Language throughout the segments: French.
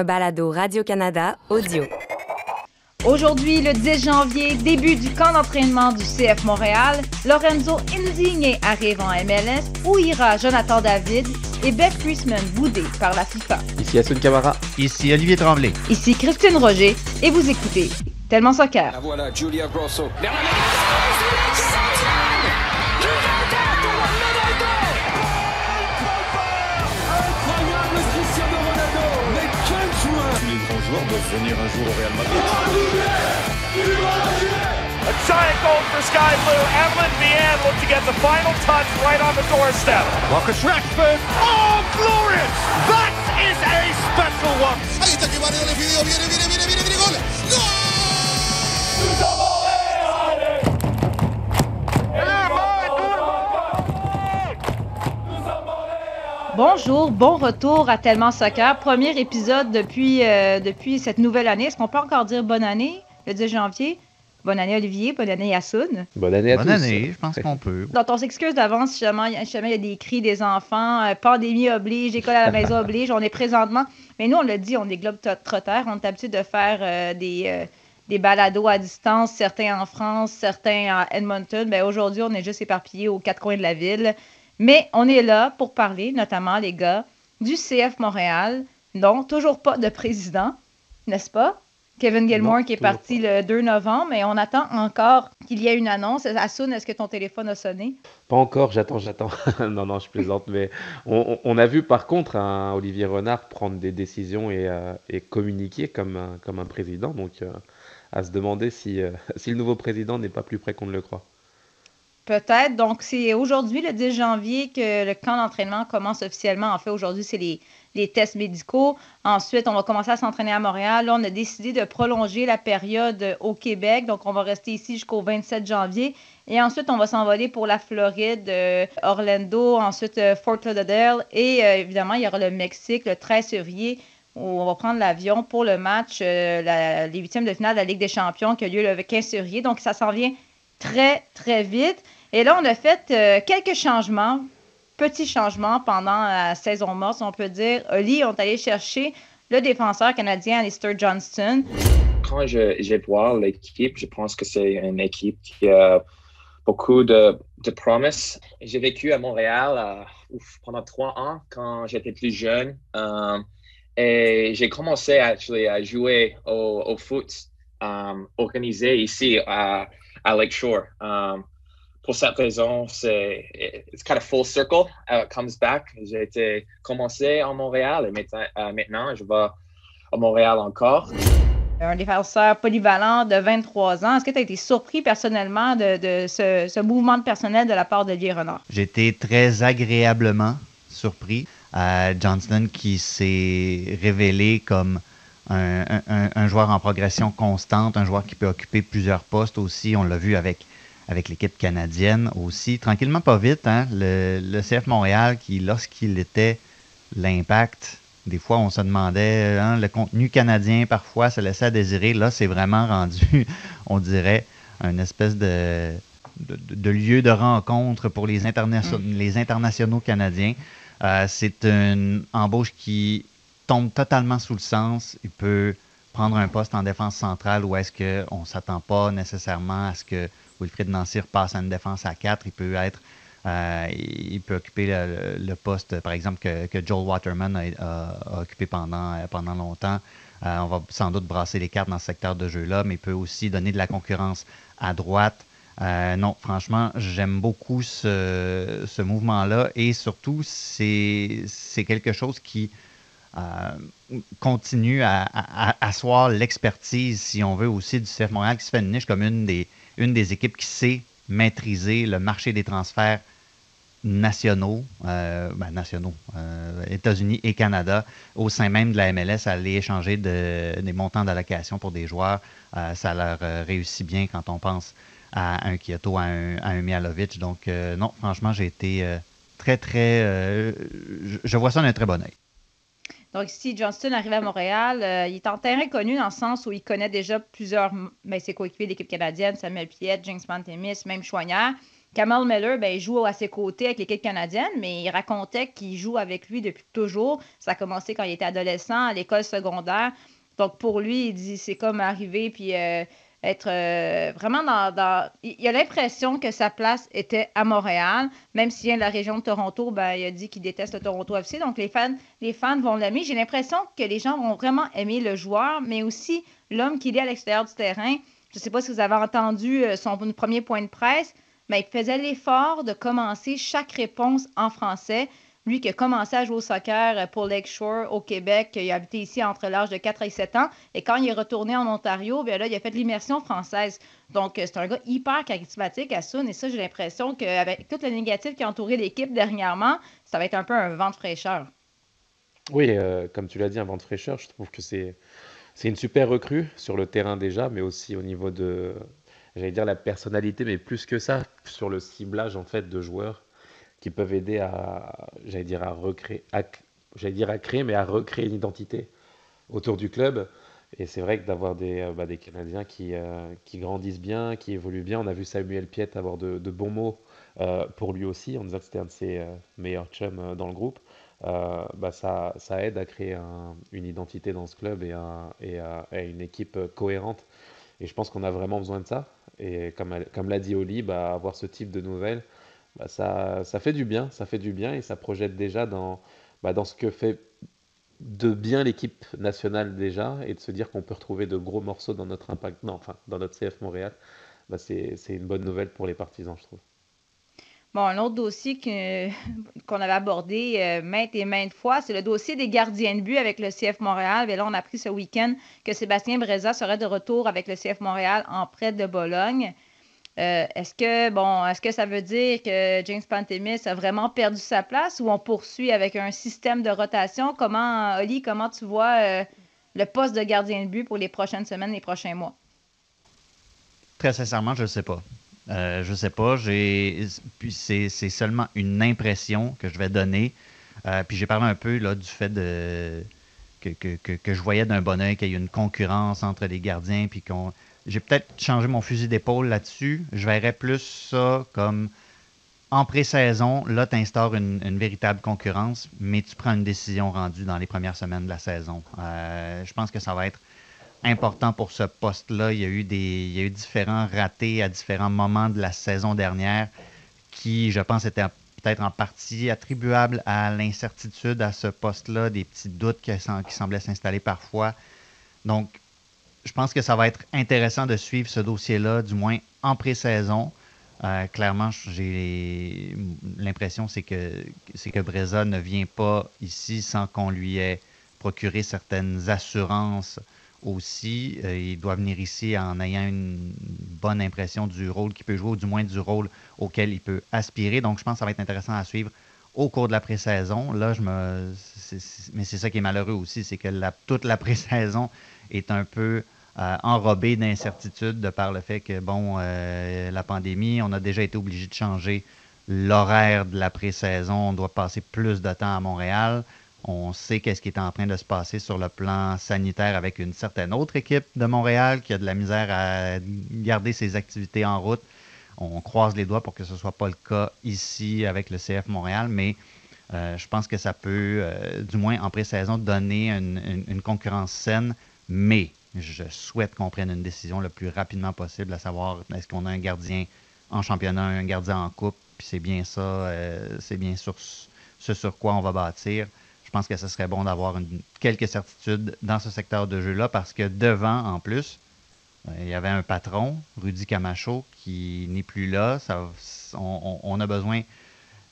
un balado Radio-Canada audio. Aujourd'hui, le 10 janvier, début du camp d'entraînement du CF Montréal, Lorenzo Insigne arrive en MLS où ira Jonathan David et Beth Priestman boudé par la FIFA. Ici Assun Camara. Ici Olivier Tremblay. Ici Christine Roger et vous écoutez Tellement Soccer. La voilà, Julia Grosso. Grands venir un jour au Real Madrid. A giant goal for Sky Blue. Evelyn Vian look to get the final touch right on the doorstep. Marcus Rashford. Oh, glorious! That is a special one. Ahí está que vale el video, viene, viene, viene, viene, viene, gol. Bonjour, bon retour à Tellement Soccer. Premier épisode depuis, euh, depuis cette nouvelle année. Est-ce qu'on peut encore dire bonne année le 10 janvier? Bonne année Olivier, bonne année Yassoun. Bonne année à Bonne tous. année, je pense qu'on peut. Donc on s'excuse d'avance si jamais, il y a des cris des enfants, euh, pandémie oblige, école à la maison oblige, on est présentement. Mais nous on l'a dit, on est globe-trotters, on est habitué de faire euh, des, euh, des balados à distance, certains en France, certains à Edmonton. Ben, aujourd'hui on est juste éparpillés aux quatre coins de la ville. Mais on est là pour parler, notamment les gars, du CF Montréal. Non, toujours pas de président, n'est-ce pas? Kevin Gilmore qui est parti le 2 novembre, mais on attend encore qu'il y ait une annonce. Assoun, est-ce que ton téléphone a sonné? Pas encore, j'attends, j'attends. non, non, je plaisante, mais on, on- on a vu par contre un Olivier Renard prendre des décisions et, euh, et communiquer comme un, comme un président, donc euh, à se demander si, euh, si le nouveau président n'est pas plus près qu'on ne le croit. Peut-être. Donc, c'est aujourd'hui, le 10 janvier, que le camp d'entraînement commence officiellement. En fait, aujourd'hui, c'est les, tests médicaux. Ensuite, on va commencer à s'entraîner à Montréal. Là, on a décidé de prolonger la période au Québec. Donc, on va rester ici jusqu'au 27 janvier. Et ensuite, on va s'envoler pour la Floride, euh, Orlando, ensuite euh, Fort Lauderdale. Et euh, évidemment, il y aura le Mexique le 13 février où on va prendre l'avion pour le match, les huitièmes de finale de la Ligue des champions qui a lieu le 15 février. Donc, ça s'en vient très, très vite. Et là, on a fait euh, quelques changements, petits changements pendant la saison morte, on peut dire. Oli, on est allé chercher le défenseur canadien Alistair Johnston. quand je, je vois l'équipe, je pense que c'est une équipe qui a beaucoup de, de promesses. J'ai vécu à Montréal pendant trois ans quand j'étais plus jeune. euh, et j'ai commencé à jouer au, foot euh, organisé ici à, Lakeshore. Pour cette raison, c'est it's kind of full circle. Uh, it comes back. J'ai été commencé en Montréal et maintenant, euh, maintenant je vais à Montréal encore. Un défenseur polyvalent de 23 ans. Est-ce que tu as été surpris personnellement de, de ce, ce mouvement de personnel de la part de Lier Renard? J'ai été très agréablement surpris. Euh, Johnston qui s'est révélé comme un, un- un- un joueur en progression constante, un joueur qui peut occuper plusieurs postes aussi. On l'a vu avec, avec l'équipe canadienne aussi. Tranquillement, pas vite, hein, le, le CF Montréal qui, lorsqu'il était l'impact, des fois on se demandait, hein, le contenu canadien parfois se laissait à désirer. Là, c'est vraiment rendu, on dirait, une espèce de, de, de lieu de rencontre pour les, les internationaux canadiens. Euh, c'est une embauche qui tombe totalement sous le sens. Il peut prendre un poste en défense centrale où est-ce qu'on ne s'attend pas nécessairement à ce que Wilfried Nancy passe à une défense à 4. Il peut être euh, il peut occuper le, poste, par exemple, que, Joel Waterman a, occupé pendant, euh, longtemps. Euh, on va sans doute brasser les cartes dans ce secteur de jeu-là, mais il peut aussi donner de la concurrence à droite. Non, franchement, j'aime beaucoup ce, mouvement-là et surtout, c'est quelque chose qui continue à asseoir l'expertise, si on veut, aussi du CF Montréal qui se fait une niche comme une des, une des équipes qui sait maîtriser le marché des transferts nationaux, euh, ben, nationaux, euh, États-Unis et Canada, au sein même de la MLS, aller échanger de- des montants d'allocation pour des joueurs. Euh, ça leur réussit bien quand on pense à un Kyoto, à un, à un Mihalovic. Donc, non, franchement, j'ai été très, très. je, je vois ça d'un très bon œil. Donc, ici, Johnston arrive à Montréal. euh, il est en terrain connu dans le sens où il connaît déjà plusieurs, ben, ses coéquipiers de l'équipe canadienne, Samuel Piette, James Pantemis, même Choignard. Kamal Miller, ben, il joue à ses côtés avec l'équipe canadienne, mais il racontait qu'il joue avec lui depuis toujours. Ça a commencé quand il était adolescent, à l'école secondaire. Donc, pour lui, il dit c'est comme arriver puis euh, être euh, vraiment dans, Il a l'impression que sa place était à Montréal. Même s'il vient de la région de Toronto, ben, il a dit qu'il déteste le Toronto FC. Donc, les fans, les fans vont l'aimer. J'ai l'impression que les gens vont vraiment aimer le joueur, mais aussi l'homme qu'il est à l'extérieur du terrain. Je ne sais pas si vous avez entendu euh, son premier point de presse, mais il faisait l'effort de commencer chaque réponse en français. Lui qui a commencé à jouer au soccer euh, pour Lakeshore au Québec, il a habité ici entre l'âge de 4 et 7 ans. Et quand il est retourné en Ontario, bien là, il a fait l'immersion française. Donc, euh, c'est un gars hyper charismatique à Sun. Et ça, j'ai l'impression qu'avec tout le négatif qui a entouré l'équipe dernièrement, ça va être un peu un vent de fraîcheur. Oui, euh, comme tu l'as dit, un vent de fraîcheur. Je trouve que c'est une super recrue sur le terrain déjà, mais aussi au niveau de, j'allais dire la personnalité, mais plus que ça, sur le ciblage en fait de joueurs qui peuvent aider à, j'allais dire, à recréer, j'allais dire à créer, mais à recréer une identité autour du club. Et c'est vrai que d'avoir des, euh, bah, Canadiens qui, euh, qui grandissent bien, qui évoluent bien, on a vu Samuel Piet avoir de, bons mots euh, pour lui aussi, on disait que c'était un de ses meilleurs chums dans le groupe. bah ça, ça, aide à créer une identité dans ce club et, et, à, une équipe cohérente. Et je pense qu'on a vraiment besoin de ça. Et comme, comme l'a dit Oli, bah, avoir ce type de nouvelles, bah, ça, ça, fait du bien, ça fait du bien et ça projette déjà dans, bah, dans ce que fait de bien l'équipe nationale déjà et de se dire qu'on peut retrouver de gros morceaux dans notre impact, non, enfin dans notre CF Montréal, bah, c'est une bonne nouvelle pour les partisans, je trouve. Bon, un autre dossier qu'on avait abordé euh, maintes et maintes fois, c'est le dossier des gardiens de but avec le CF Montréal. Et là, on a appris ce week-end que Sébastien Breza serait de retour avec le CF Montréal en prêt de Bologne. Euh, est-ce que bon, est-ce que ça veut dire que James Pantemis a vraiment perdu sa place ou on poursuit avec un système de rotation? Comment, Oli, comment tu vois euh, le poste de gardien de but pour les prochaines semaines, les prochains mois? Très sincèrement, je ne sais pas. Euh, je ne sais pas. Puis c'est, seulement une impression que je vais donner. puis j'ai parlé un peu là, du fait que je voyais d'un bon oeil qu'il y a une concurrence entre les gardiens, puis qu'on j'ai peut-être changé mon fusil d'épaule là-dessus. Je verrais plus ça comme en pré-saison, là, tu instaures une, véritable concurrence, mais tu prends une décision rendue dans les premières semaines de la saison. Euh, je pense que ça va être important pour ce poste-là. Il y a eu des, il y a eu différents ratés à différents moments de la saison dernière qui, je pense, étaient peut-être en partie attribuables à l'incertitude à ce poste-là, des petits doutes qui, qui semblaient s'installer parfois. Donc, je pense que ça va être intéressant de suivre ce dossier-là, du moins en pré-saison. Euh, clairement, j'ai l'impression c'est que c'est Breza ne vient pas ici sans qu'on lui ait procuré certaines assurances aussi. Euh, il doit venir ici en ayant une bonne impression du rôle qu'il peut jouer, ou du moins du rôle auquel il peut aspirer. Donc, je pense que ça va être intéressant à suivre au cours de la pré-saison. Là, je me, mais c'est ça qui est malheureux aussi, c'est que la, toute la pré-saison est un peu euh, enrobé d'incertitude de par le fait que, bon, euh, la pandémie, on a déjà été obligé de changer l'horaire de la pré-saison. On doit passer plus de temps à Montréal. On sait qu'est-ce qui est en train de se passer sur le plan sanitaire avec une certaine autre équipe de Montréal qui a de la misère à garder ses activités en route. On croise les doigts pour que ce ne soit pas le cas ici avec le CF Montréal, mais euh, je pense que ça peut, du moins en pré-saison, donner une concurrence saine mais je souhaite qu'on prenne une décision le plus rapidement possible, à savoir est-ce qu'on a un gardien en championnat, un gardien en coupe, puis c'est bien ça, euh, c'est bien sur ce sur quoi on va bâtir. Je pense que ce serait bon d'avoir quelques certitudes dans ce secteur de jeu-là parce que devant, en plus, euh, il y avait un patron, Rudy Camacho, qui n'est plus là. on, a besoin,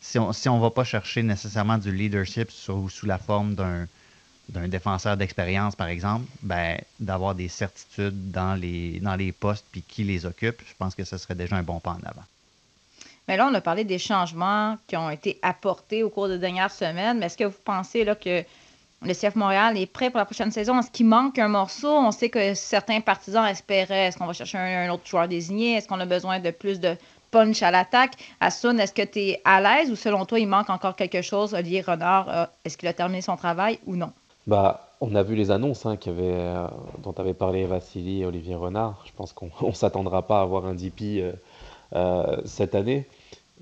si on ne va pas chercher nécessairement du leadership sous la forme d'un d'un défenseur d'expérience, par exemple, ben, d'avoir des certitudes dans les, dans les postes puis qui les occupe, je pense que ce serait déjà un bon pas en avant. Mais là, on a parlé des changements qui ont été apportés au cours des dernières semaines. Mais est-ce que vous pensez là, que le CF Montréal est prêt pour la prochaine saison? Est-ce qu'il manque un morceau? On sait que certains partisans espéraient. Est-ce qu'on va chercher un, autre joueur désigné? Est-ce qu'on a besoin de plus de punch à l'attaque? Assun, est-ce que tu es à l'aise ou selon toi, il manque encore quelque chose? Olivier Renard, euh, est-ce qu'il a terminé son travail ou non? Bah, on a vu les annonces hein, euh, dont avait parlé Vassili et Olivier Renard. Je pense qu'on ne s'attendra pas à avoir un DP euh, euh, cette année.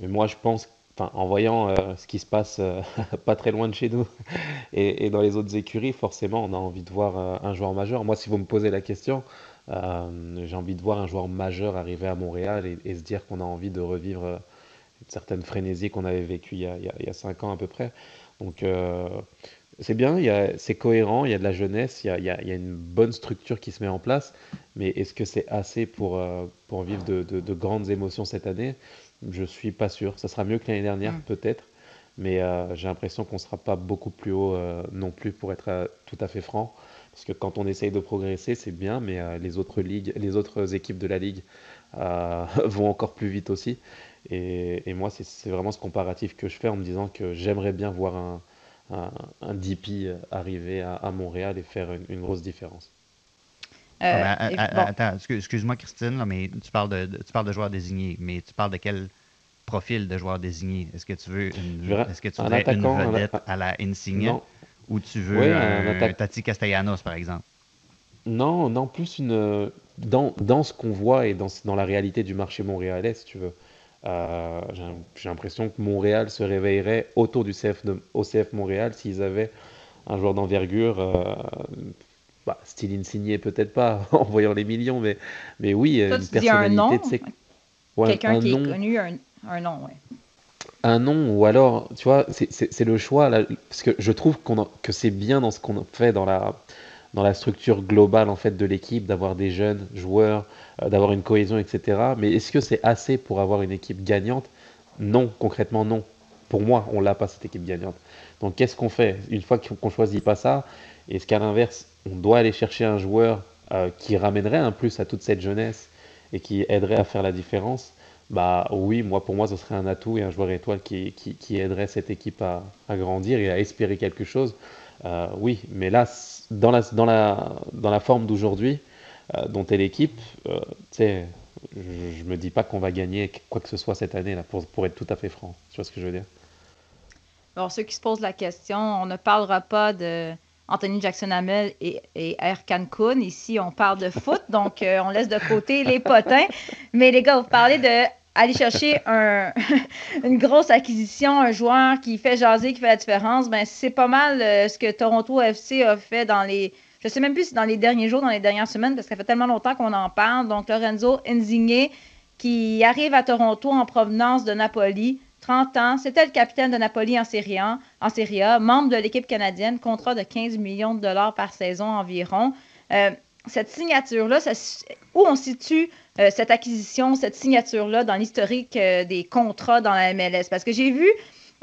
Et moi, je pense, en voyant ce qui se passe pas très loin de chez nous et, dans les autres écuries, forcément, on a envie de voir un joueur majeur. Moi, si vous me posez la question, j'ai envie de voir un joueur majeur arriver à Montréal et, se dire qu'on a envie de revivre une certaine frénésie qu'on avait vécue il y a, cinq ans à peu près. Donc, c'est bien, c'est cohérent, il y a de la jeunesse, il y a, y a- il y a une bonne structure qui se met en place, mais est-ce que c'est assez pour, euh, pour vivre de, de- de grandes émotions cette année? Je suis pas sûr. Ça sera mieux que l'année dernière, Mm. peut-être, mais euh, j'ai l'impression qu'on sera pas beaucoup plus haut euh, non plus, pour être tout à fait franc. Parce que quand on essaye de progresser, c'est bien, mais les autres ligues, les autres équipes de la ligue vont encore plus vite aussi. Et, et moi, c'est vraiment ce comparatif que je fais en me disant que j'aimerais bien voir un, un, un DP arriver à, à Montréal et faire une, une grosse différence. Euh, Ah ben, bon. Attends, excuse- excuse-moi Christine, là, mais tu parles de, de- tu parles de joueurs désignés, mais tu parles de quel profil de joueurs désignés? Est-ce que tu veux une, est-ce que tu un voudrais attaquant, un une vedette à la Insigne Non, ou tu veux un, un attaque- Tati Castellanos par exemple? Non, non, plus une dans, dans ce qu'on voit et dans, dans la réalité du marché montréalais, si tu veux. Euh, j'ai l'impression que Montréal se réveillerait autour du CF de, au CF Montréal s'ils avaient un joueur d'envergure, euh, bah, style insigné peut-être pas en voyant les millions, mais, mais oui, Toi, une tu dis un nom, personnalité. ouais, Quelqu'un un qui nom, est connu, un, un nom, ouais. un nom ou alors, tu vois, c'est- le choix, là, parce que je trouve que c'est bien dans ce qu'on fait dans la, dans la structure globale en fait de l'équipe, d'avoir des jeunes joueurs, euh, d'avoir une cohésion, etc. Mais est-ce que c'est assez pour avoir une équipe gagnante? Non, concrètement non. Pour moi, on l'a pas cette équipe gagnante. Donc qu'est-ce qu'on fait? Une fois qu'on choisit pas ça, est-ce qu'à l'inverse, on doit aller chercher un joueur euh, qui ramènerait un plus à toute cette jeunesse et qui aiderait à faire la différence? Bah oui, moi pour moi ce serait un atout et un joueur étoile qui, aiderait cette équipe à grandir et à espérer quelque chose. Euh, oui, mais là, dans la, dans la, dans la forme d'aujourd'hui, euh, dont est l'équipe, euh, je, je me dis pas qu'on va gagner quoi que ce soit cette année là, pour, pour être tout à fait franc. Tu vois ce que je veux dire? Bon, ceux qui se posent la question, on ne parlera pas de Anthony Jackson Hamel et, et Air Cancun. Ici, on parle de foot, donc euh, on laisse de côté les potins. Mais les gars, vous parlez de aller chercher un, une grosse acquisition, un joueur qui fait jaser, qui fait la différence. Ben, c'est pas mal euh, ce que Toronto FC a fait dans les. Je sais même plus si dans les derniers jours, dans les dernières semaines, parce que fait tellement longtemps qu'on en parle. Donc, Lorenzo Insigne, qui arrive à Toronto en provenance de Napoli. 30 ans, c'était le capitaine de Napoli en Série A, en Serie A membre de l'équipe canadienne, contrat de 15 millions de dollars par saison environ. Euh, cette signature-là, où on situe euh, cette acquisition, cette signature-là dans l'historique euh, des contrats dans la MLS? Parce que j'ai vu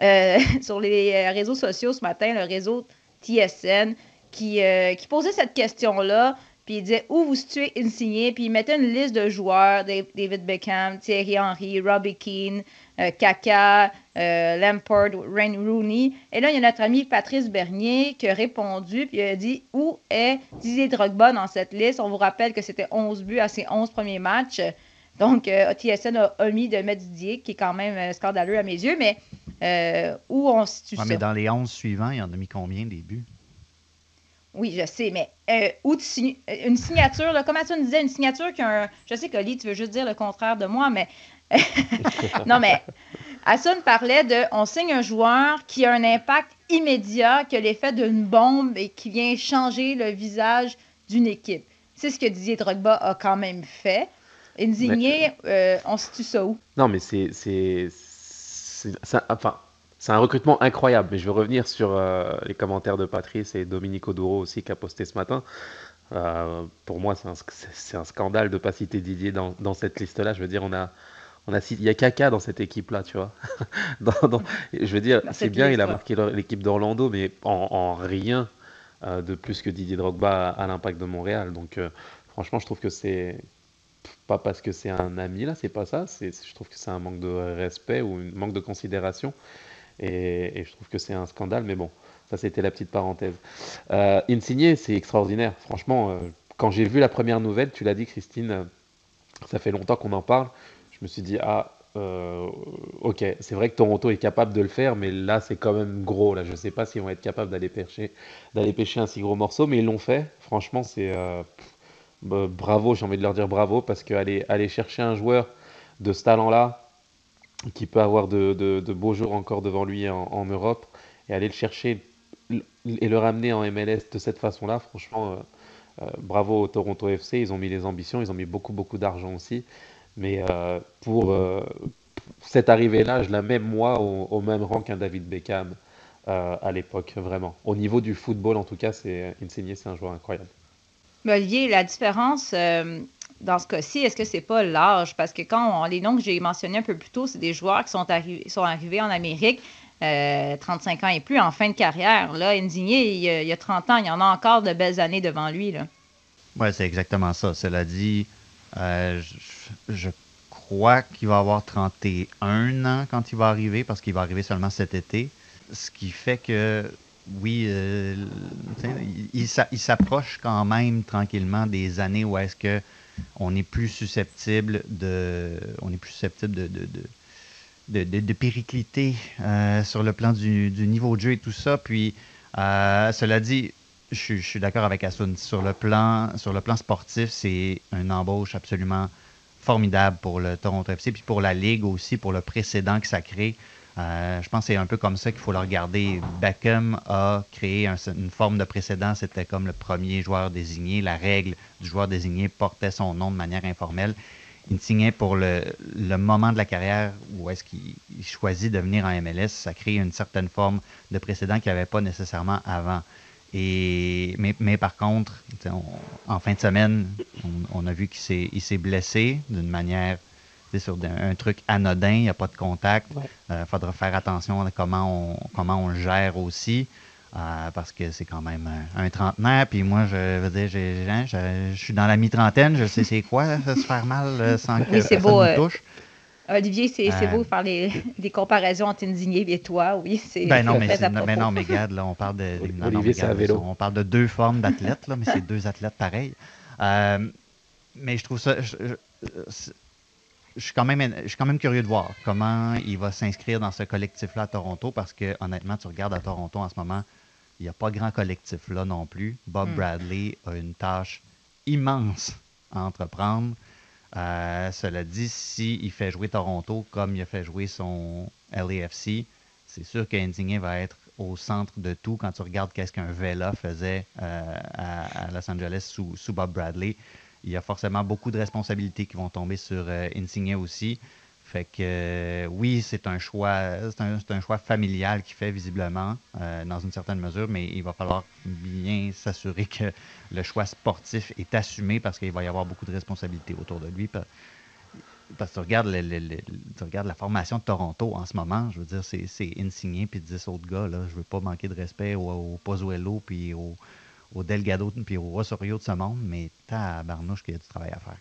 euh, sur les réseaux sociaux ce matin, le réseau TSN, qui, qui posait cette question-là, puis il disait où vous situez Insigné, puis il mettait une liste de joueurs, David Beckham, Thierry Henry, Robbie Keane, euh, Kaka, euh, Lampard, Wayne Rooney. Et là, il y a notre ami Patrice Bernier qui a répondu, puis il a dit où est Didier Drogba dans cette liste? On vous rappelle que c'était 11 buts à ses 11 premiers matchs. Donc, euh, TSN a omis de mettre Didier, qui est quand même euh, scandaleux à mes yeux, mais euh, où on situe Ouais, ça? mais dans les 11 suivants, il y en a mis combien des buts? Oui, je sais, mais euh, où tu signes- une signature, là, comme tu disais, une signature qui a un. Je sais que Lee, tu veux juste dire le contraire de moi, mais. non, mais Hassan parlait de on signe un joueur qui a un impact immédiat, qui a l'effet d'une bombe et qui vient changer le visage d'une équipe. C'est ce que Didier Drogba a quand même fait. Insigné, euh, on situe ça où? Non, mais c'est c'est enfin c'est un recrutement incroyable. Mais je veux revenir sur euh, les commentaires de Patrice et Domenico Duro aussi qui a posté ce matin. Euh, pour moi, c'est un, scandale de pas citer Didier dans, dans cette liste-là. Je veux dire, on a on a cité- il y a Kaka dans cette équipe-là, tu vois. Dans- dans- je veux dire, c'est bien, il a marqué l'équipe d'Orlando, mais en, en rien euh, de plus que Didier Drogba à, à l'impact de Montréal. Donc, euh, franchement, je trouve que c'est pas parce que c'est un ami là, c'est pas ça. C'est, je trouve que c'est un manque de respect ou un manque de considération. Et, et je trouve que c'est un scandale. Mais bon, ça c'était la petite parenthèse. Euh, Insigné, c'est extraordinaire. Franchement, quand j'ai vu la première nouvelle, tu l'as dit, Christine, ça fait longtemps qu'on en parle. Je me suis dit, ah, euh, ok, c'est vrai que Toronto est capable de le faire, mais là c'est quand même gros. Là, je sais pas s'ils vont être capables d'aller pêcher, d'aller pêcher un si gros morceau, mais ils l'ont fait. Franchement, c'est euh, bah, bravo, j'ai envie de leur dire bravo parce qu'aller aller chercher un joueur de ce talent-là, qui peut avoir de, de, beaux jours encore devant lui en, Europe et aller le chercher et le ramener en MLS de cette façon-là, franchement, euh, bravo au Toronto FC. Ils ont mis les ambitions, ils ont mis beaucoup, beaucoup d'argent aussi. Mais pour cette arrivée-là, je la mets moi au, même rang qu'un David Beckham à l'époque, vraiment. Au niveau du football, en tout cas, c'est Insigne, c'est un joueur incroyable. Olivier, la différence euh, dans ce cas-ci, est-ce que c'est pas l'âge? Parce que quand les noms que j'ai mentionnés un peu plus tôt, c'est des joueurs qui sont, sont arrivés en Amérique, 35 euh, ans et plus, en fin de carrière. Là, Insigne, il, y a 30 ans, il y en a encore de belles années devant lui. Oui, c'est exactement ça. Cela dit, euh, je, crois qu'il va avoir 31 ans quand il va arriver, parce qu'il va arriver seulement cet été. Ce qui fait que oui, euh, il, s'approche quand même tranquillement des années où est-ce que on est plus susceptible de, on est plus susceptible de, de, péricliter euh, sur le plan du, niveau de jeu et tout ça. Puis, cela dit, je, suis d'accord avec Asun. Sur le plan, sur le plan sportif, c'est une embauche absolument formidable pour le Toronto FC, puis pour la Ligue aussi, pour le précédent que ça crée. Euh, je pense que c'est un peu comme ça qu'il faut le regarder. Beckham a créé une forme de précédent. C'était comme le premier joueur désigné. La règle du joueur désigné portait son nom de manière informelle. Il signait pour le, moment de la carrière où est-ce qu'il choisit de venir en MLS. Ça crée une certaine forme de précédent qu'il n'y avait pas nécessairement avant. Et, mais, par contre, en fin de semaine, on, a vu qu'il s'est blessé d'une manière sur un truc anodin, il n'y a pas de contact. Il euh, faudra faire attention à comment on, comment on le gère aussi. Euh, parce que c'est quand même un, trentenaire. Puis moi, je veux dire, je, suis dans la mi-trentaine, je sais c'est quoi se faire mal euh, sans que ça me touche. Olivier, c'est beau de faire des comparaisons entre Indigné et toi, oui. C'est ben non, mais, ben non, mais regarde, là, on parle de. Olivier, c'est vélo. On parle de deux formes d'athlètes, là, mais c'est deux athlètes pareils. mais je trouve ça je suis, quand même, je suis quand même curieux de voir comment il va s'inscrire dans ce collectif-là à Toronto parce que, honnêtement, tu regardes à Toronto en ce moment, il n'y a pas grand collectif là non plus. Bob hmm. Bradley a une tâche immense à entreprendre. Euh, cela dit, s'il fait jouer Toronto comme il a fait jouer son LAFC, c'est sûr qu'Indigné va être au centre de tout quand tu regardes qu'est-ce qu'un Vela faisait euh, à, Los Angeles sous, Bob Bradley il y a forcément beaucoup de responsabilités qui vont tomber sur euh, aussi. Fait que euh, oui, c'est un choix, c'est un, choix familial qui fait visiblement euh, dans une certaine mesure, mais il va falloir bien s'assurer que le choix sportif est assumé parce qu'il va y avoir beaucoup de responsabilités autour de lui. Parce que tu regardes, la formation de Toronto en ce moment, je veux dire, c'est Insigné puis 10 autres gars. Là. Je veux pas manquer de respect au, au Pozuelo puis au, Delgado puis au Rosario de ce monde, mais tabarnouche qu'il y a du travail à faire.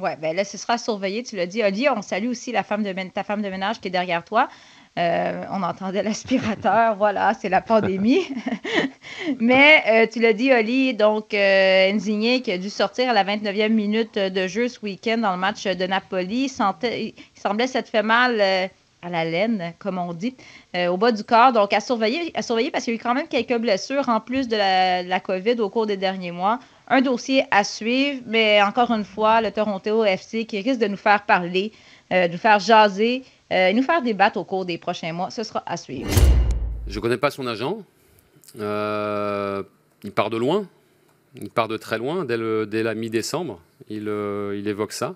Oui, bien là, ce sera surveillé, tu l'as dit. Oli, on salue aussi la femme de, ta femme de ménage qui est derrière toi. Euh, on entendait l'aspirateur, voilà, c'est la pandémie. Mais euh, tu l'as dit, Oli, donc euh, qui a dû sortir à la 29e minute de jeu ce week-end dans le match de Napoli, il semblait s'être fait mal euh, à la laine, comme on dit, au bas du corps. Donc, à surveiller, à surveiller parce qu'il y a eu quand même quelques blessures en plus de la, COVID au cours des derniers mois. Un dossier à suivre, mais encore une fois, le Toronto FC qui risque de nous faire parler, euh, de nous faire jaser euh, nous faire débattre au cours des prochains mois. Ce sera à suivre. Je ne connais pas son agent. il part de loin. Il part de très loin, dès, la mi-décembre. Il, il évoque ça.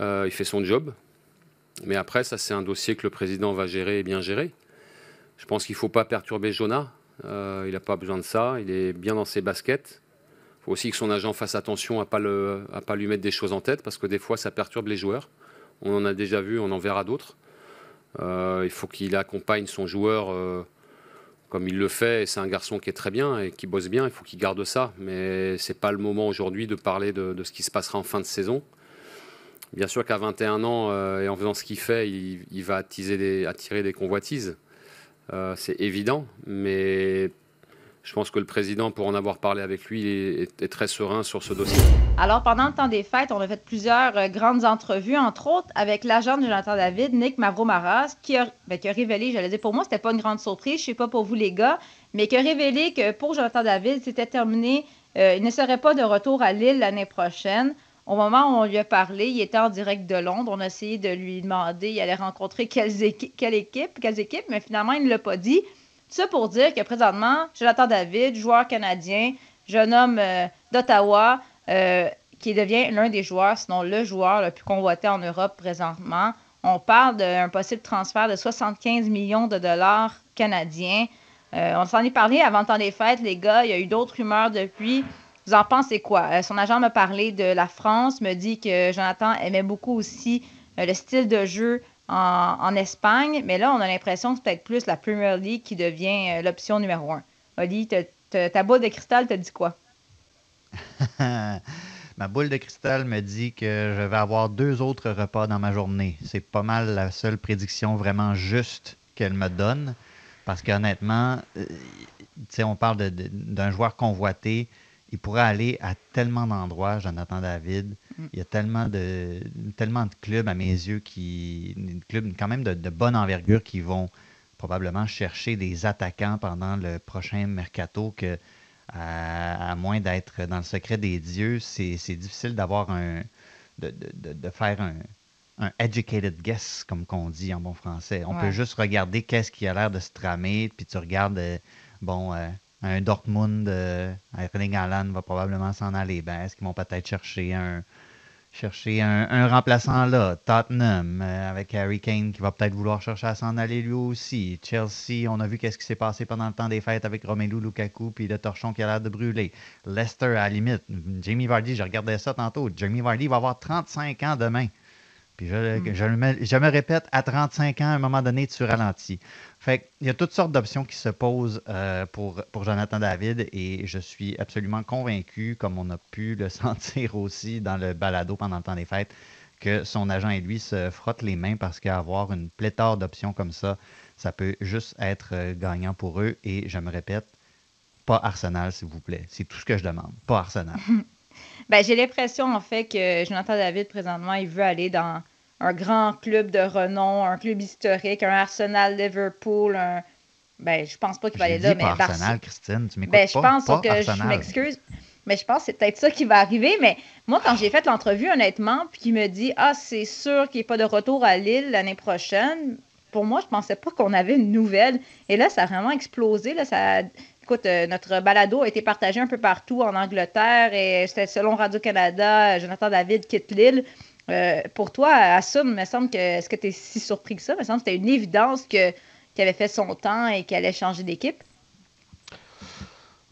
il fait son job. Mais après, ça, c'est un dossier que le président va gérer et bien gérer. Je pense qu'il ne faut pas perturber Jonah. Euh, il n'a pas besoin de ça. Il est bien dans ses baskets. Faut aussi que son agent fasse attention à ne pas, pas lui mettre des choses en tête parce que des fois, ça perturbe les joueurs. On en a déjà vu, on en verra d'autres. Euh, il faut qu'il accompagne son joueur euh, comme il le fait. C'est un garçon qui est très bien et qui bosse bien. Il faut qu'il garde ça. Mais ce n'est pas le moment aujourd'hui de parler de, ce qui se passera en fin de saison. Bien sûr qu'à 21 ans, euh, et en faisant ce qu'il fait, il, va attiser attirer des convoitises. C'est évident, mais je pense que le président, pour en avoir parlé avec lui, est, très serein sur ce dossier. Alors, pendant le temps des fêtes, on a fait plusieurs euh, grandes entrevues, entre autres avec l'agent de Jonathan David, Nick Mavromaras, qui a, ben, révélé, j'allais dire, pour moi, c'était pas une grande surprise, je sais pas pour vous les gars, mais qui a révélé que pour Jonathan David, c'était terminé, il ne serait pas de retour à Lille l'année prochaine. au moment où on lui a parlé, il était en direct de Londres. On a essayé de lui demander, il allait rencontrer quelle équipe, quelles équipes, mais finalement, il ne l'a pas dit. Ça pour dire que présentement, Jonathan David, joueur canadien, jeune homme euh, d'Ottawa, euh, qui devient l'un des joueurs, sinon le joueur le plus convoité en Europe présentement. On parle d'un possible transfert de 75 millions de dollars canadiens. Euh, on s'en est parlé avant le temps des fêtes, les gars. Il y a eu d'autres rumeurs depuis. Vous en pensez quoi? Son agent m'a parlé de la France, me dit que Jonathan aimait beaucoup aussi le style de jeu en, Espagne, mais là, on a l'impression que c'est peut-être plus la Premier League qui devient l'option numéro un. Oli, ta boule de cristal te dit quoi? ma boule de cristal me dit que je vais avoir deux autres repas dans ma journée. C'est pas mal la seule prédiction vraiment juste qu'elle me donne. Parce qu'honnêtement, on parle d'un joueur convoité il pourrait aller à tellement d'endroits, Jonathan David. Mm. Il y a tellement de, tellement de clubs, à mes yeux, qui, des clubs quand même de, bonne envergure qui vont probablement chercher des attaquants pendant le prochain mercato que, à, moins d'être dans le secret des dieux, c'est difficile d'avoir un, de, faire un, educated guess, comme qu'on dit en bon français. On peut juste regarder qu'est-ce qui a l'air de se tramer, puis tu regardes, euh, bon, euh, un Dortmund, euh, va probablement s'en aller. Ben, est-ce qu'ils vont peut-être chercher un chercher un, remplaçant là? Tottenham, euh, avec Harry Kane qui va peut-être vouloir chercher à s'en aller lui aussi. Chelsea, on a vu qu'est-ce qui s'est passé pendant le temps des fêtes avec Romelu Lukaku puis le torchon qui a l'air de brûler. Leicester, à la limite. Jamie Vardy, je regardais ça tantôt. Jamie Vardy va avoir 35 ans demain. Puis je, je, me, je, me, répète, à 35 ans, à un moment donné, tu ralentis. Fait il y a toutes sortes d'options qui se posent euh, pour, pour Jonathan David et je suis absolument convaincu, comme on a pu le sentir aussi dans le balado pendant le temps des fêtes, que son agent et lui se frottent les mains parce qu'avoir une pléthore d'options comme ça, ça peut juste être euh, gagnant pour eux. Et je me répète, pas Arsenal, s'il vous plaît. C'est tout ce que je demande. Pas Arsenal. ben, J'ai l'impression, en fait, que Jonathan David, présentement, il veut aller dans un grand club de renom, un club historique, un Arsenal Liverpool, un... Ben, je pense pas qu'il va aller là, mais Arsenal, Christine, tu m'écoutes ben, je pense que je m'excuse, mais je pense que c'est peut-être ça qui va arriver. Mais moi, quand j'ai fait l'entrevue, honnêtement, puis qu'il me dit Ah, c'est sûr qu'il n'y a pas de retour à Lille l'année prochaine, pour moi, je pensais pas qu'on avait une nouvelle. Et là, ça a vraiment explosé. Là, ça Écoute, euh, notre balado a été partagé un peu partout en Angleterre et c'était selon Radio-Canada, Jonathan David quitte Lille. Euh, pour toi, Assum, il me semble que. Est-ce que tu es si surpris que ça? Il me semble que c'était une évidence que, qu'il avait fait son temps et qu'il allait changer d'équipe.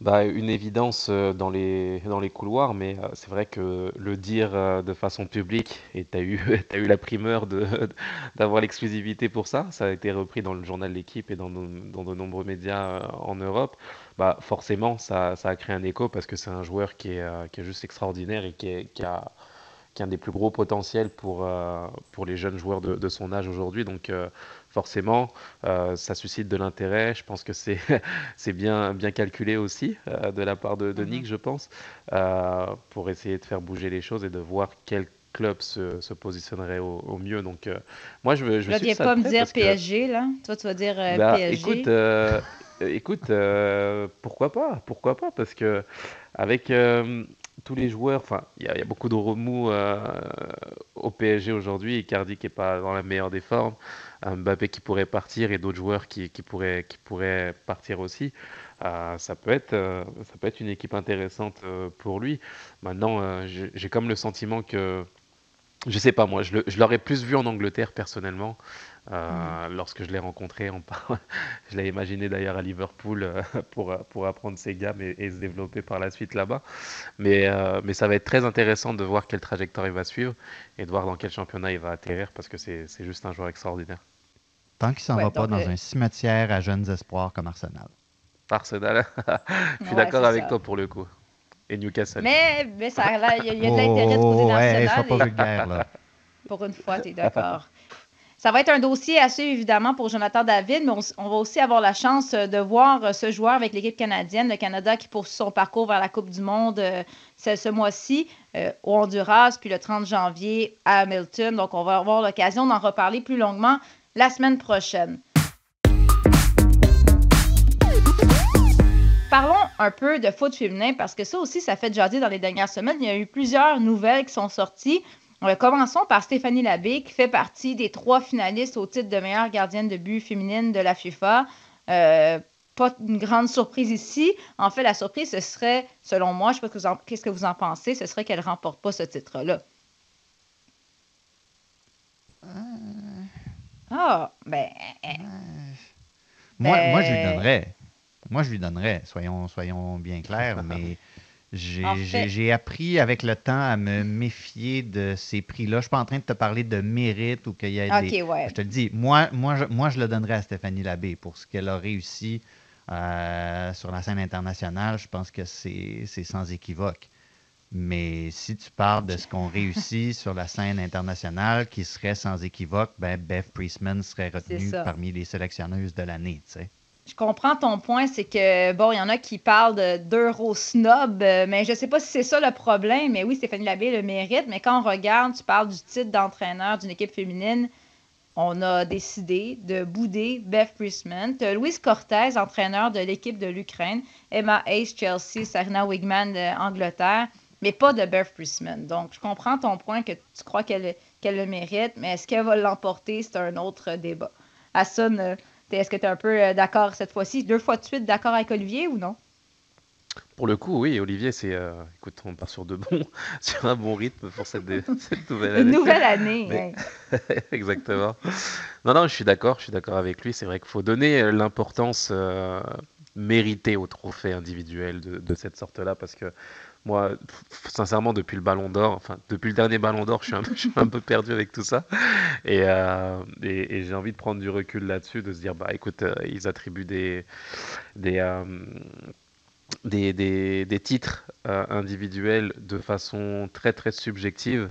Bah, une évidence euh, dans les, dans les couloirs, mais euh, c'est vrai que le dire de façon publique, et tu as eu, as eu la primeur d'avoir l'exclusivité pour ça, ça a été repris dans le journal L'équipe et dans, dans de nombreux médias en Europe, bah, forcément ça, ça a créé un écho parce que c'est un joueur qui est, qui est juste extraordinaire et qui a qui est un des plus gros potentiels pour, euh, pour les jeunes joueurs de, son âge aujourd'hui. Donc euh, forcément, euh, ça suscite de l'intérêt. Je pense que c'est bien, bien calculé aussi de la part de, de Nick, je pense, pour essayer de faire bouger les choses et de voir quel club se, se positionnerait au, mieux. Donc moi, je veux... Je là, pas me dire PSG, là. Toi, tu vas dire bah, PSG. Écoute, écoute pourquoi pas? Pourquoi pas? Parce que avec tous les joueurs, enfin, il y, a beaucoup de remous euh, au PSG aujourd'hui. Icardi qui n'est pas dans la meilleure des formes, Mbappé qui pourrait partir et d'autres joueurs qui, pourraient, qui pourraient partir aussi. Euh, ça, peut être, euh, ça peut être une équipe intéressante pour lui. Maintenant, j'ai comme le sentiment que, je sais pas moi, je l'aurais plus vu en Angleterre personnellement. Euh, lorsque je l'ai rencontré, on je l'ai imaginé d'ailleurs à Liverpool euh, pour, pour apprendre ses gammes et, se développer par la suite là-bas. Mais, euh, mais ça va être très intéressant de voir quelle trajectoire il va suivre et de voir dans quel championnat il va atterrir parce que c'est juste un joueur extraordinaire. Tant qu'il ne s'en va pas dans un cimetière à jeunes espoirs comme Arsenal. Arsenal, je suis d'accord avec toi pour le coup. Et Newcastle. Mais, mais ça, il y, a de l'intérêt de poser d'Arsenal. Ouais, et... Pour une fois, tu es d'accord. Ça va être un dossier assez évidemment pour Jonathan David, mais on, va aussi avoir la chance euh, de voir euh, ce joueur avec l'équipe canadienne, le Canada qui poursuit son parcours vers la Coupe du Monde euh, ce, mois-ci au Honduras, puis le 30 janvier à Hamilton. Donc, on va avoir l'occasion d'en reparler plus longuement la semaine prochaine. parlons un peu de foot féminin parce que ça aussi, ça fait jaser dans les dernières semaines. Il y a eu plusieurs nouvelles qui sont sorties. Euh, commençons par Stéphanie Labbé, qui fait partie des trois finalistes au titre de meilleure gardienne de but féminine de la FIFA. Euh, pas une grande surprise ici. En fait, la surprise, ce serait, selon moi, je ne sais pas qu'est-ce que vous en pensez, ce serait qu'elle ne remporte pas ce titre-là. Euh. Ah, ben. Moi, moi, je lui Ben- donnerais. Moi, je lui donnerais, soyons, soyons bien clairs, mais j'ai En fait- appris avec le temps à me méfier de ces prix-là. Je ne suis pas en train de te parler de mérite ou qu'il y a Ok, des... ouais. Je te le dis, moi, moi, je, moi, je le donnerais à Stéphanie Labbé pour ce qu'elle a réussi euh, sur la scène internationale. Je pense que c'est sans équivoque. Mais si tu parles de ce qu'on réussit sur la scène internationale, qui serait sans équivoque, ben Beth Priestman serait retenue parmi les sélectionneuses de l'année. tu sais. Je comprends ton point, c'est que, bon, il y en a qui parlent de- snob, euh, mais je sais pas si c'est ça le problème. Mais oui, Stéphanie Labbé le mérite, mais quand on regarde, tu parles du titre d'entraîneur d'une équipe féminine, on a décidé de bouder Beth Priestman. Louise Cortez, entraîneur de l'équipe de l'Ukraine, Emma Hayes, Chelsea, Sarina Wigman d'Angleterre, mais pas de Beth Priestman. Donc, je comprends ton point que tu crois qu'elle qu'elle le mérite, mais est-ce qu'elle va l'emporter? C'est un autre débat. Hassan, euh, t'es- est-ce que tu es un peu euh, d'accord cette fois-ci? Deux fois de suite d'accord avec Olivier ou non? Pour le coup, oui, Olivier, c'est. euh, écoute, on part sur de bons, sur un bon rythme pour cette, nouvelle année. Une nouvelle année. Mais-. Exactement. Non, non, je suis d'accord, je suis d'accord avec lui. C'est vrai qu'il faut donner euh, l'importance euh, méritée au trophée individuel de, de cette sorte-là, parce que moi, sincèrement, depuis le Ballon d'Or, enfin, depuis le dernier Ballon d'Or, je suis un, peu- perdu avec tout ça, et, euh, et, j'ai envie de prendre du recul là-dessus, de se dire, bah, écoute, euh, ils attribuent des des euh, des, titres individuels de façon très très subjective.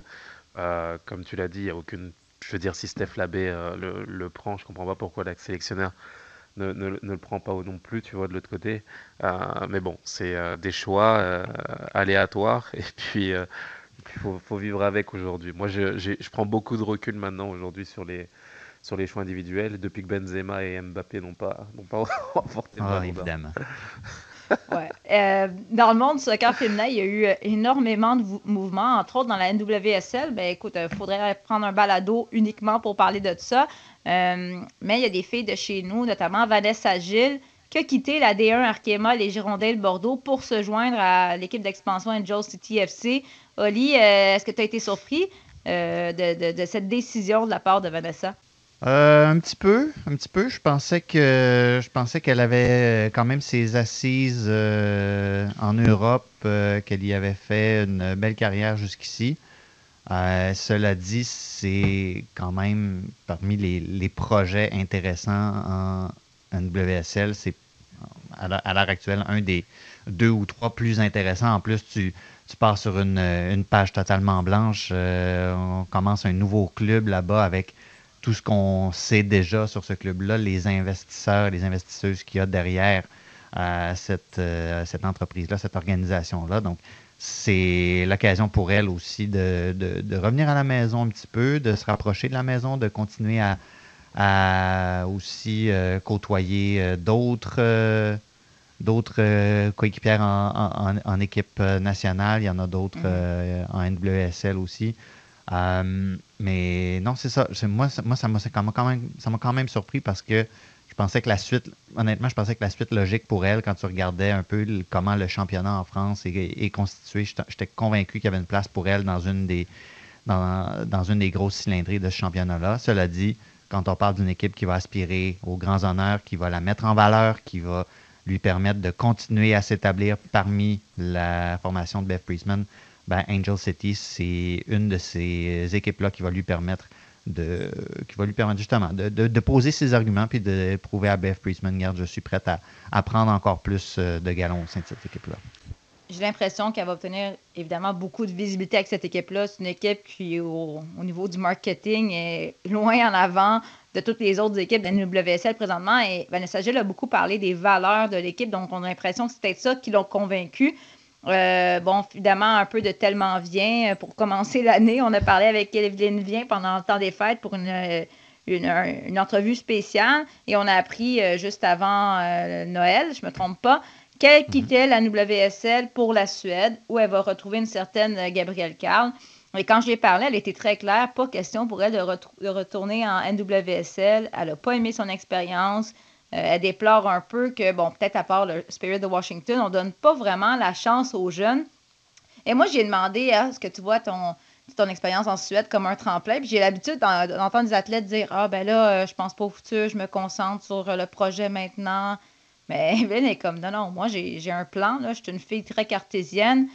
Comme tu l'as dit, il n'y a aucune. Je veux dire, si Steph Labbé le, prend, je comprends pas pourquoi la sélectionneur ne, ne- ne le prend pas non plus, tu vois, de l'autre côté. Euh, mais bon, c'est euh, des choix euh, aléatoires et puis il faut, faut vivre avec aujourd'hui. Moi, je, je prends beaucoup de recul maintenant aujourd'hui sur les, sur les choix individuels depuis que Benzema et Mbappé n'ont pas, n'ont pas remporté le Ah, évidemment. Euh, dans le monde soccer féminin, il y a eu euh, énormément de mouvements, entre autres dans la NWSL. Ben écoute, il faudrait prendre un balado uniquement pour parler de ça. Euh, mais il y a des filles de chez nous, notamment Vanessa Gilles, qui a quitté la D1 Arkema, les Girondins Bordeaux, pour se joindre à l'équipe d'expansion Angel City FC. Oli, euh, est-ce que tu as été surpris euh, de, de- de cette décision de la part de Vanessa? Euh, un petit peu, un petit peu. Je pensais que je pensais qu'elle avait quand même ses assises euh, en Europe, euh, qu'elle y avait fait une belle carrière jusqu'ici. Euh, cela dit, c'est quand même parmi les, projets intéressants en NWSL, c'est à l'heure actuelle un des deux ou trois plus intéressants. En plus, tu, tu pars sur une, page totalement blanche. Euh, on commence un nouveau club là-bas avec tout ce qu'on sait déjà sur ce club-là, les investisseurs, les investisseuses qu'il y a derrière euh, cette, euh, cette entreprise-là, cette organisation-là. Donc, c'est l'occasion pour elle aussi de, de- de revenir à la maison un petit peu, de se rapprocher de la maison, de continuer à, à aussi euh, côtoyer d'autres d'autres coéquipières en, en- en- en équipe nationale. Il y en a d'autres euh, en NWSL aussi. Mais non, c'est ça. Moi, ça- moi ça m'a quand même- ça quand même surpris parce que je pensais que la suite, honnêtement, je pensais que la suite logique pour elle, quand tu regardais un peu comment le championnat en France est, constitué, j'étais j'étais convaincu qu'il y avait une place pour elle dans une des, dans, dans une des grosses cylindrées de ce championnat-là. Cela dit, quand on parle d'une équipe qui va aspirer aux grands honneurs, qui va la mettre en valeur, qui va lui permettre de continuer à s'établir parmi la formation de Beth Priestman, ben Angel City, c'est une de ces équipes-là qui va lui permettre de qui va lui permettre justement de, poser ses arguments puis de prouver à Beth Priestman, regarde, je suis prête à, prendre encore plus euh, de galons au sein de cette équipe-là. J'ai l'impression qu'elle va obtenir évidemment beaucoup de visibilité avec cette équipe-là. C'est une équipe qui, au, au niveau du marketing, est loin en avant de toutes les autres équipes de NWSL présentement. Et Vanessa Gilles a beaucoup parlé des valeurs de l'équipe, donc on a l'impression que c'est peut-être ça qui l'ont convaincu. Euh, bon, évidemment, un peu de tellement vient. Pour commencer l'année, on a parlé avec Evelyne Vient pendant le temps des fêtes pour une, euh, une, un- une entrevue spéciale et on a appris euh, juste avant euh, Noël, je me trompe pas, qu'elle quittait la WSL pour la Suède, où elle va retrouver une certaine Gabrielle Carl. Et quand je lui ai parlé, elle était très claire, pas question pour elle de, retourner en NWSL. Elle n'a pas aimé son expérience. Euh, elle déplore un peu que, bon, peut-être à part le Spirit de Washington, on ne donne pas vraiment la chance aux jeunes. Et moi, j'ai demandé, est-ce que tu vois ton, ton expérience en Suède comme un tremplin? Puis j'ai l'habitude d'entendre des athlètes dire, ah ben là, euh, je pense pas au futur, je me concentre sur euh, le projet maintenant. Mais Evelyn est comme, non, non, moi, j'ai un plan, là, je suis une fille très cartésienne.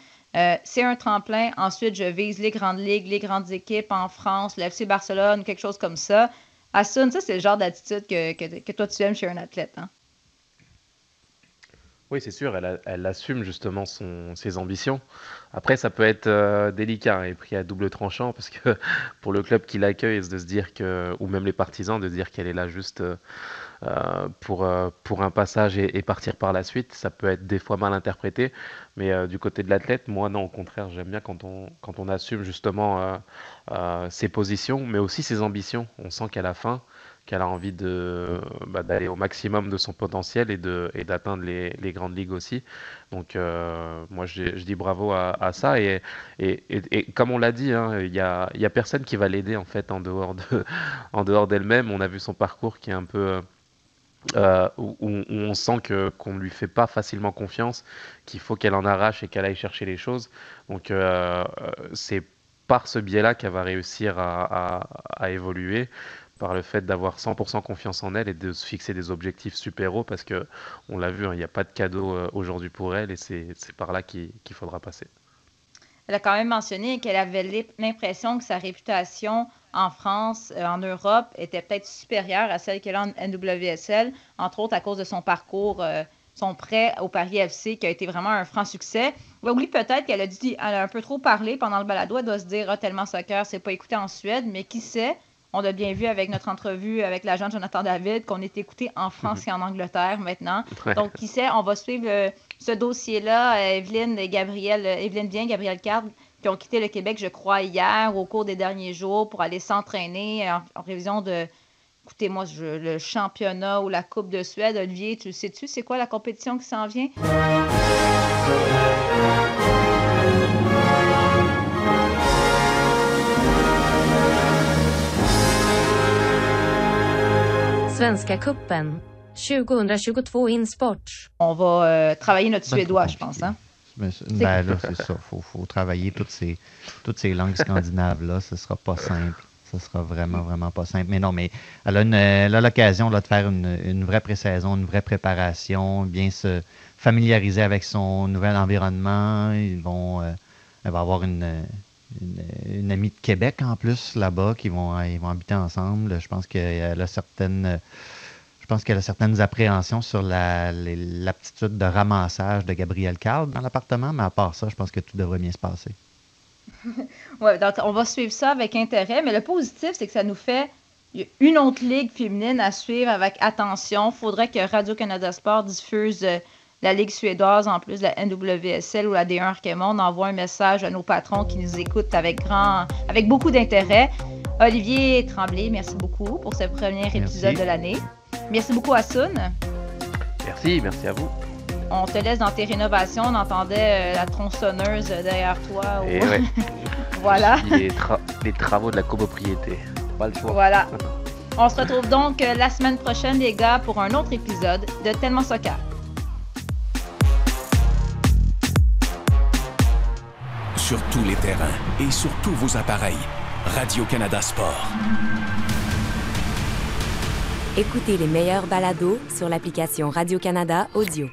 c'est un tremplin. Ensuite, je vise les grandes ligues, les grandes équipes en France, le FC Barcelone, quelque chose comme ça. Asun, ça, c'est le genre d'attitude que, toi, tu aimes chez un athlète. Hein? Oui, c'est sûr, elle, assume justement ses ambitions. Après, ça peut être euh, délicat et pris à double tranchant parce que pour le club qui l'accueille, de dire ou même les partisans, de dire qu'elle est là juste euh, pour, euh, pour un passage et, partir par la suite. Ça peut être des fois mal interprété, mais euh, du côté de l'athlète, moi non, au contraire, j'aime bien quand on, quand on assume justement ses positions, mais aussi ses ambitions. On sent qu'à la fin, qu'elle a envie de bah, d'aller au maximum de son potentiel et de et d'atteindre les, les, grandes ligues aussi. Donc moi je, dis bravo à, ça et, et, et, comme on l'a dit, hein, il hein, y, a, y a personne qui va l'aider en fait en dehors de en dehors d'elle-même. On a vu son parcours qui est un peu euh, où, on sent que qu'on ne lui fait pas facilement confiance, qu'il faut qu'elle en arrache et qu'elle aille chercher les choses. Donc euh, euh, c'est par ce biais-là qu'elle va réussir à, évoluer, par le fait d'avoir 100% confiance en elle et de se fixer des objectifs super hauts, parce que on l'a vu, hein, il n'y a pas de cadeau aujourd'hui pour elle et c'est par là qu'il faudra passer. Elle a quand même mentionné qu'elle avait l'impression que sa réputation en France, euh, en Europe, était peut-être supérieure à celle qu'elle a en NWSL, entre autres à cause de son parcours, euh, son prêt au Paris FC, qui a été vraiment un franc succès. Oui, peut-être qu'elle a un peu trop parlé pendant le balado, elle doit se dire, ah, tellement soccer, c'est pas écouté en Suède, mais qui sait, on a bien vu avec notre entrevue avec l'agent Jonathan David qu'on est écouté en France et en Angleterre maintenant. Donc, qui sait, on va suivre euh, ce dossier-là. Evelyne et Gabriel, Evelyne Bien, Gabriel Card qui ont quitté le Québec, je crois, hier au cours des derniers jours pour aller s'entraîner en, révision de, écoutez, moi, le championnat ou la Coupe de Suède. Olivier, tu sais-tu, c'est quoi la compétition qui s'en vient? Svenska cupen 2022 InSport. On va euh, travailler notre suédois, je pense. Hein? ben là, c'est ça. Il faut, travailler toutes ces, toutes ces langues scandinaves-là. Ce ne sera pas simple. Ce sera vraiment, vraiment pas simple. Mais non, mais elle a l'occasion de faire une, une vraie pré-saison, une vraie préparation, bien se familiariser avec son nouvel environnement. Ils vont, euh, elle va avoir une, une, amie de Québec en plus là-bas qui vont, ils vont habiter ensemble. Je pense qu'elle a certaines je pense qu'elle a certaines appréhensions sur l'aptitude de ramassage de Gabriel Carl dans l'appartement, mais à part ça, je pense que tout devrait bien se passer. oui, on va suivre ça avec intérêt, mais le positif, c'est que ça nous fait une autre ligue féminine à suivre avec attention. Il faudrait que Radio-Canada Sport diffuse euh, la Ligue suédoise en plus de la NWSL ou la D1 Arquemont. On envoie un message à nos patrons qui nous écoutent avec, grand, avec beaucoup d'intérêt. Olivier Tremblay, merci beaucoup pour ce premier épisode de l'année. Merci beaucoup, Asun. Merci, merci à vous. On te laisse dans tes rénovations. On entendait euh, la tronçonneuse derrière toi. Et voilà. Les, travaux de la copropriété. Pas le choix. Voilà. On se retrouve donc euh, la semaine prochaine, les gars, pour un autre épisode de Tellement Soccer. Sur tous les terrains et sur tous vos appareils, Radio-Canada Sport. Écoutez les meilleurs balados sur l'application Radio-Canada Audio.